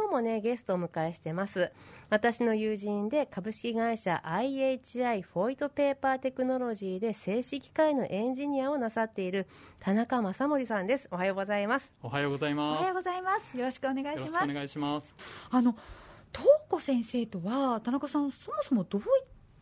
今日もねゲストをお迎えしてます。私の友人で株式会社 IHI フォイトペーパーテクノロジーで静止機械のエンジニアをなさっている田中正森さんです。おはようございます。おはようございます。おはようございます。よろしくお願いします。お願いします。あの東子先生とは田中さんそもそもどういっ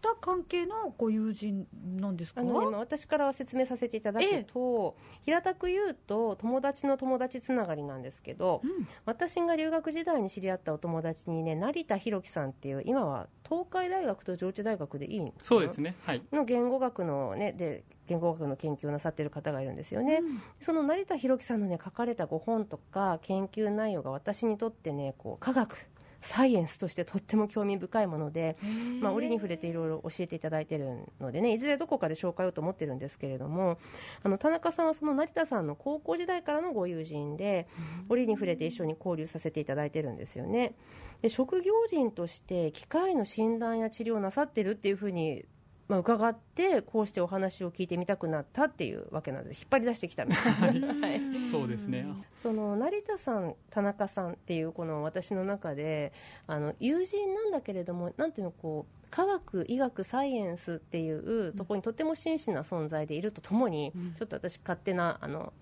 た関係のご友人なんですか？あの、ね、私からは説明させていただくと、ええ、平たく言うと友達の友達つながりなんですけど、うん、私が留学時代に知り合ったお友達にね成田博樹さんっていう今は東海大学と上智大学でいいそうですね、はい、の言語学のねで言語学の研究をなさっている方がいるんですよね、うん、その成田博樹さんのね書かれたご本とか研究内容が私にとってねこう科学サイエンスとしてとっても興味深いもので、まあ、折に触れていろいろ教えていただいているのでねいずれどこかで紹介をと思ってるんですけれどもあの田中さんはその成田さんの高校時代からのご友人で折に触れて一緒に交流させていただいてるんですよね。で職業人として機械の診断や治療をなさってるっていうふうにまあ、伺ってこうしてお話を聞いてみたくなったっていうわけなんで引っ張り出してきたみたいな、はい、そうですね。その成田さん田中さんっていうこの私の中であの友人なんだけれどもなんていうのこう科学、医学、サイエンスっていうところにとても真摯な存在でいるとともに、うん、ちょっと私勝手なあの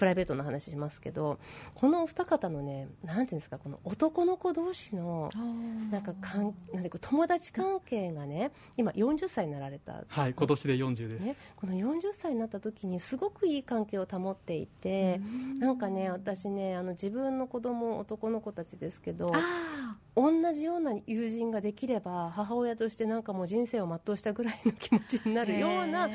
プライベートの話しますけどこのお二方のねなんていうんですかこの男の子同士のなんかかんなんで友達関係がね今40歳になられた。はい今年で40です、ね、この40歳になった時にすごくいい関係を保っていてなんかね私ねあの自分の子供男の子たちですけど同じような友人ができれば母親としてなんかもう人生を全うしたぐらいの気持ちになるような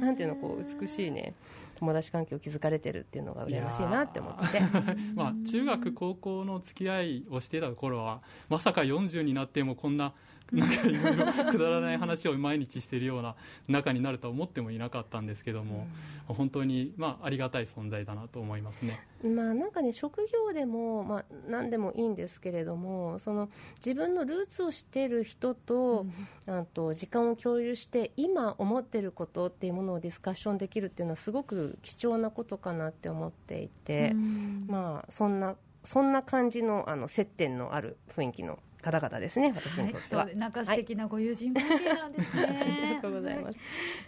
なんていうのこう美しいね友達関係を築かれてるっていうのが羨ましいなって思って まあ中学高校の付き合いをしてた頃はまさか40になってもこんななんかいろいろくだらない話を毎日しているような中になるとは思ってもいなかったんですけども、うん、本当に、まあ、ありがたい存在だなと思いますね。まあ、なんかね職業でも、まあ、何でもいいんですけれどもその自分のルーツを知っている人と,、うん、と時間を共有して今思っていることっていうものをディスカッションできるっていうのはすごく貴重なことかなって思っていて、うん、まあ、そんなそんな感じのあの接点のある雰囲気の方々ですね、私にとっては。はい、なんか素敵なご友人関係なんですね。はい、ありがとうございます。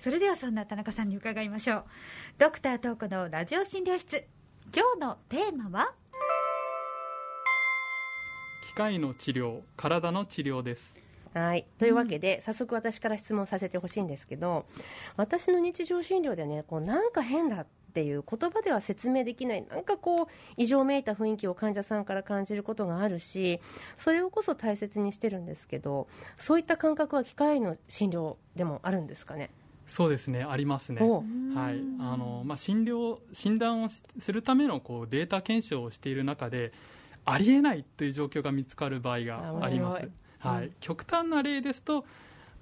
それではそんな田中さんに伺いましょう。ドクタートークのラジオ診療室。今日のテーマは？機械の治療、体の治療です。はいというわけで、うん、早速私から質問させてほしいんですけど私の日常診療でねこうなんか変だっていう言葉では説明できない。なんかこう異常めいた雰囲気を患者さんから感じることがあるしそれをこそ大切にしてるんですけどそういった感覚は機械の診療でもあるんですかね？そうですね、ありますね。はい、あのまあ診療診断をするためのこうデータ検証をしている中で、ありえないという状況が見つかる場合があります。はい、うん、極端な例ですと、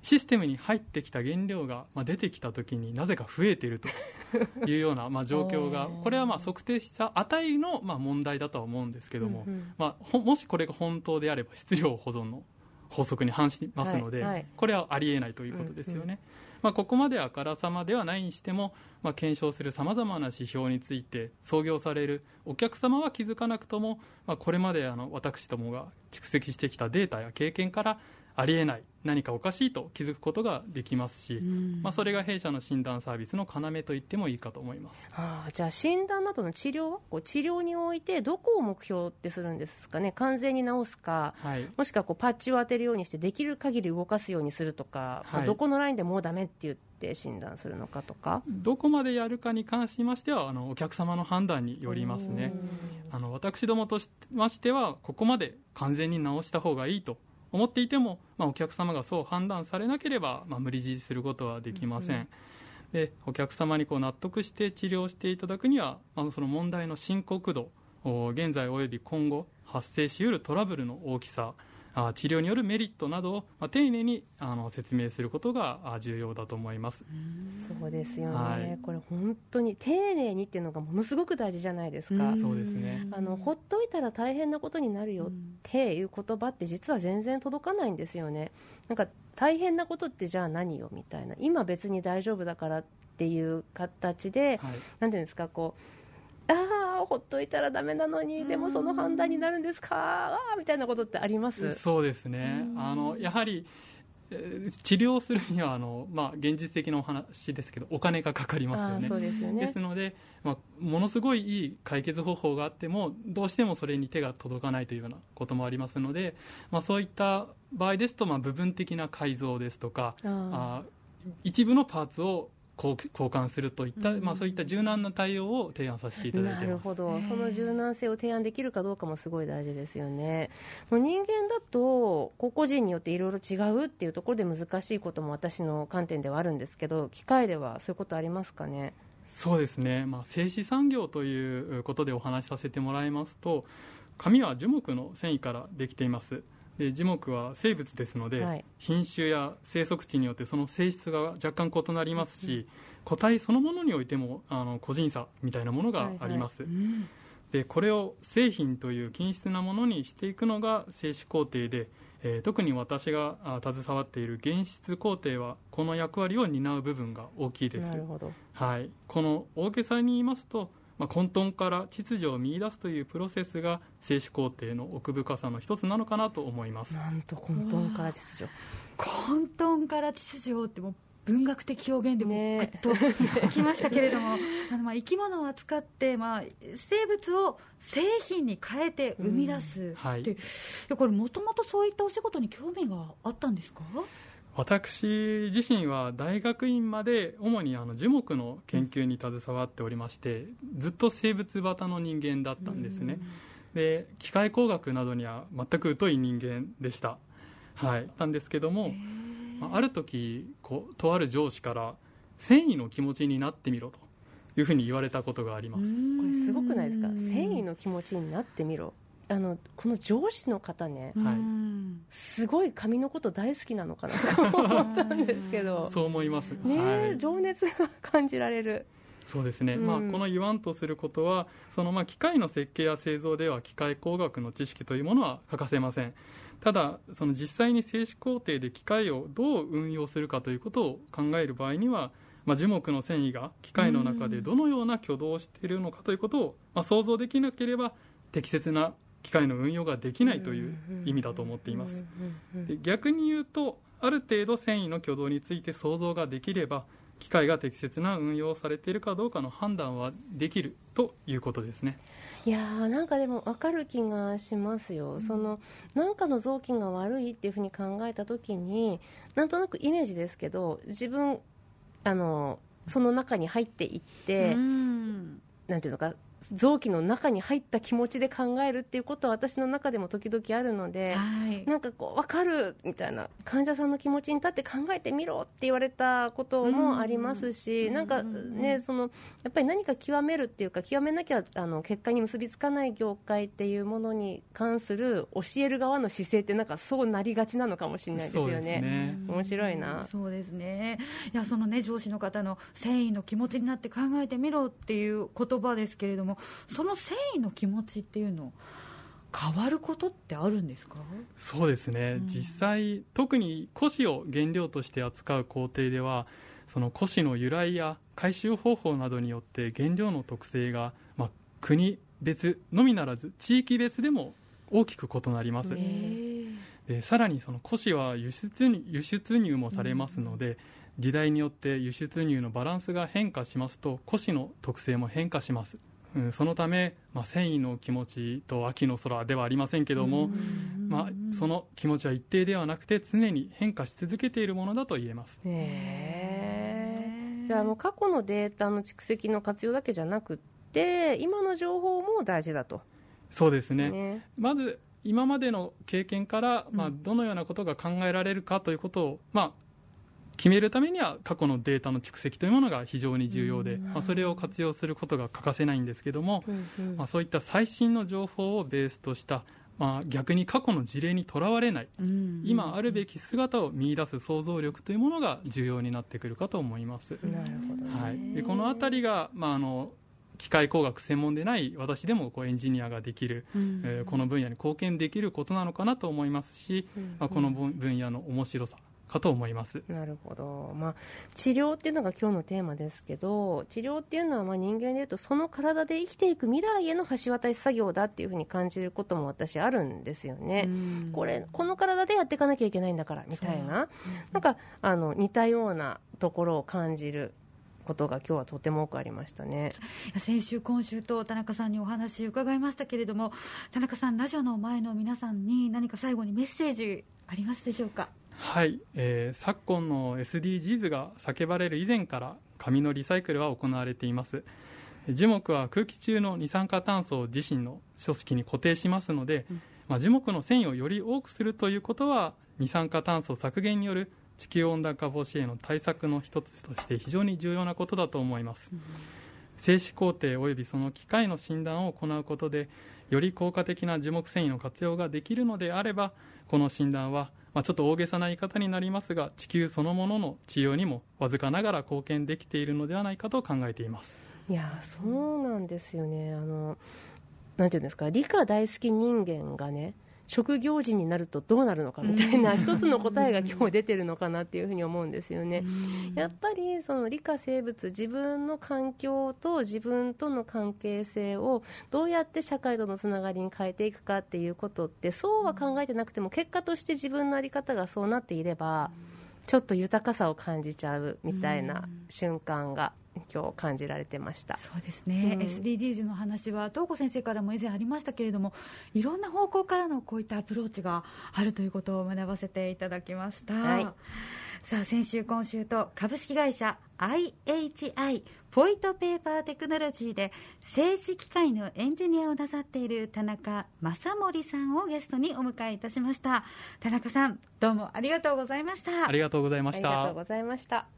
システムに入ってきた原料が、まあ、出てきたときになぜか増えていると いうような、まあ、状況がこれはまあ測定した値のまあ問題だとは思うんですけども、うんうん、まあ、もしこれが本当であれば質量保存の法則に反しますので、はいはい、これはありえないということですよね。うんうん。まあ、ここまであからさまではないにしても、まあ、検証するさまざまな指標について創業されるお客様は気づかなくとも、まあ、これまであの私どもが蓄積してきたデータや経験からありえない何かおかしいと気づくことができますし、まあ、それが弊社の診断サービスの要と言ってもいいかと思います、はあ、じゃあ診断などの治療こう治療においてどこを目標ってするんですかね？完全に治すか、はい、もしくはこうパッチを当てるようにしてできる限り動かすようにするとか、はい、どこのラインでもうだめって言って診断するのかとか？どこまでやるかに関しましてはあのお客様の判断によりますね。あの私どもとしましてはここまで完全に治した方がいいと思っていても、まあ、お客様がそう判断されなければ、まあ、無理強いすることはできません、うん、でお客様にこう納得して治療していただくには、まあ、その問題の深刻度現在および今後発生しうるトラブルの大きさあ治療によるメリットなどを、まあ、丁寧にあの説明することが重要だと思います。そうですよね、はい、これ本当に丁寧にっていうのがものすごく大事じゃないですか、そうですね。あのほっといたら大変なことになるよっていう言葉って実は全然届かないんですよね。なんか大変なことってじゃあ何よみたいな。今別に大丈夫だからっていう形で、はい、なんていうんですかこうあああほっといたらだめなのにでもその判断になるんですか？あみたいなことってあります？そうですね。あのやはり治療するにはあの、まあ、現実的なお話ですけどお金がかかりますよね。そうですよね。ですので、まあ、ものすごいいい解決方法があってもどうしてもそれに手が届かないというようなこともありますので、まあ、そういった場合ですと、まあ、部分的な改造ですとかあ一部のパーツを交換するといった、まあ、そういった柔軟な対応を提案させていただいてなるほど、その柔軟性を提案できるかどうかもすごい大事ですよね。もう人間だと個々人によっていろいろ違うっていうところで難しいことも私の観点ではあるんですけど機械ではそういうことありますかね？そうですね、まあ、製紙産業ということでお話しさせてもらいますと紙は樹木の繊維からできています。で樹木は生物ですので、はい、品種や生息地によってその性質が若干異なりますし、うん、個体そのものにおいてもあの個人差みたいなものがあります、はいはいうん、でこれを製品という均質なものにしていくのが製紙工程で、えー、特に私が携わっている原質工程はこの役割を担う部分が大きいです。はい、この大げさに言いますとまあ、混沌から秩序を見出すというプロセスが静止工程の奥深さの一つなのかなと思います。なんと混沌から秩序。混沌から秩序っても文学的表現でもぐっときましたけれども、あのまあ生き物を扱って、まあ、生物を製品に変えて生み出すって、う。ん。はい、これもともとそういったお仕事に興味があったんですか？私自身は大学院まで主にあの樹木の研究に携わっておりましてずっと生物型の人間だったんですね。で機械工学などには全く疎い人間でした。はい。なんですけどもある時こうとある上司から繊維の気持ちになってみろというふうに言われたことがあります。これすごくないですか？繊維の気持ちになってみろあのこの上司の方ね、はい、すごい髪のこと大好きなのかなと思ったんですけど。そう思います。ね、はい、情熱が感じられる。そうですね、うん、まあ、この言わんとすることはそのまあ機械の設計や製造では機械工学の知識というものは欠かせません。ただその実際に静止工程で機械をどう運用するかということを考える場合にはまあ、樹木の繊維が機械の中でどのような挙動をしているのかということを、まあ、想像できなければ適切な機械の運用ができないという意味だと思っています。で逆に言うとある程度繊維の挙動について想像ができれば機械が適切な運用されているかどうかの判断はできるということですね。いやーなんかでも分かる気がしますよ、うん、そのなんかの臓器が悪いっていうふうに考えたときになんとなくイメージですけど自分あのその中に入っていって、うん、なんていうのか臓器の中に入った気持ちで考えるっていうことは私の中でも時々あるので、はい、なんかこう分かるみたいな患者さんの気持ちに立って考えてみろって言われたこともありますし、んなんかねそのやっぱり何か極めるっていうか極めなきゃあの結果に結びつかない業界っていうものに関する教える側の姿勢ってなんかそうなりがちなのかもしれないですよね。ね面白いな。そうですね。いやそのね上司の方の繊維の気持ちになって考えてみろっていう言葉ですけれども。もその繊維の気持ちっていうの変わることってあるんですか？そうですね、うん、実際特に古紙を原料として扱う工程ではその古紙の由来や回収方法などによって原料の特性が、まあ、国別のみならず地域別でも大きく異なります。でさらにその古紙は輸出輸出入もされますので、うん。時代によって輸出入のバランスが変化しますと古紙の特性も変化しますうん、そのため、まあ、繊維の気持ちと秋の空ではありませんけども、まあ、その気持ちは一定ではなくて常に変化し続けているものだと言えます。じゃあもう過去のデータの蓄積の活用だけじゃなくて今の情報も大事だと。そうですね、ね、まず今までの経験から、まあ、どのようなことが考えられるかということを、まあ、決めるためには過去のデータの蓄積というものが非常に重要で、まあ、それを活用することが欠かせないんですけども、まあ、そういった最新の情報をベースとしたまあ、逆に過去の事例にとらわれない、今あるべき姿を見出す想像力というものが重要になってくるかと思います。なるほど、はい、でこの辺りが、まあ、あの機械工学専門でない私でもこうエンジニアができる、うん、えー、この分野に貢献できることなのかなと思いますし、うん、まあ、この分野の面白さかと思います。なるほど、まあ、治療っていうのが今日のテーマですけど治療っていうのはまあ人間でいうとその体で生きていく未来への橋渡し作業だっていうふうに感じることも私あるんですよね。これこの体でやっていかなきゃいけないんだからみたいな、なんかあの似たようなところを感じることが今日はとても多くありましたね。先週、今週と田中さんにお話伺いましたけれども田中さん、ラジオの前の皆さんに何か最後にメッセージありますでしょうか？はい、えー、昨今の SDGs が叫ばれる以前から紙のリサイクルは行われています。樹木は空気中の二酸化炭素を自身の組織に固定しますので、うん、まあ、樹木の繊維をより多くするということは二酸化炭素削減による地球温暖化防止への対策の一つとして非常に重要なことだと思います、うん、精子工程及びその機械の診断を行うことでより効果的な樹木繊維の活用ができるのであればこの診断はまあ、ちょっと大げさな言い方になりますが地球そのものの治療にもわずかながら貢献できているのではないかと考えています。いやそうなんですよね。あのなんていうんですか理科大好き人間がね職業人になるとどうなるのかみたいな一つの答えが今日出てるのかなっていうふうに思うんですよね。やっぱりその理科生物自分の環境と自分との関係性をどうやって社会とのつながりに変えていくかっていうことってそうは考えてなくても結果として自分の在り方がそうなっていればちょっと豊かさを感じちゃうみたいな瞬間が今日感じられてました。そうですね、うん、SDGs の話は東子先生からも以前ありましたけれどもいろんな方向からのこういったアプローチがあるということを学ばせていただきました、はい、さあ先週今週と株式会社 IHI フォイトペーパーテクノロジーで静止機械のエンジニアをなさっている田中正森さんをゲストにお迎えいたしました。田中さんどうもありがとうございました。ありがとうございました。ありがとうございました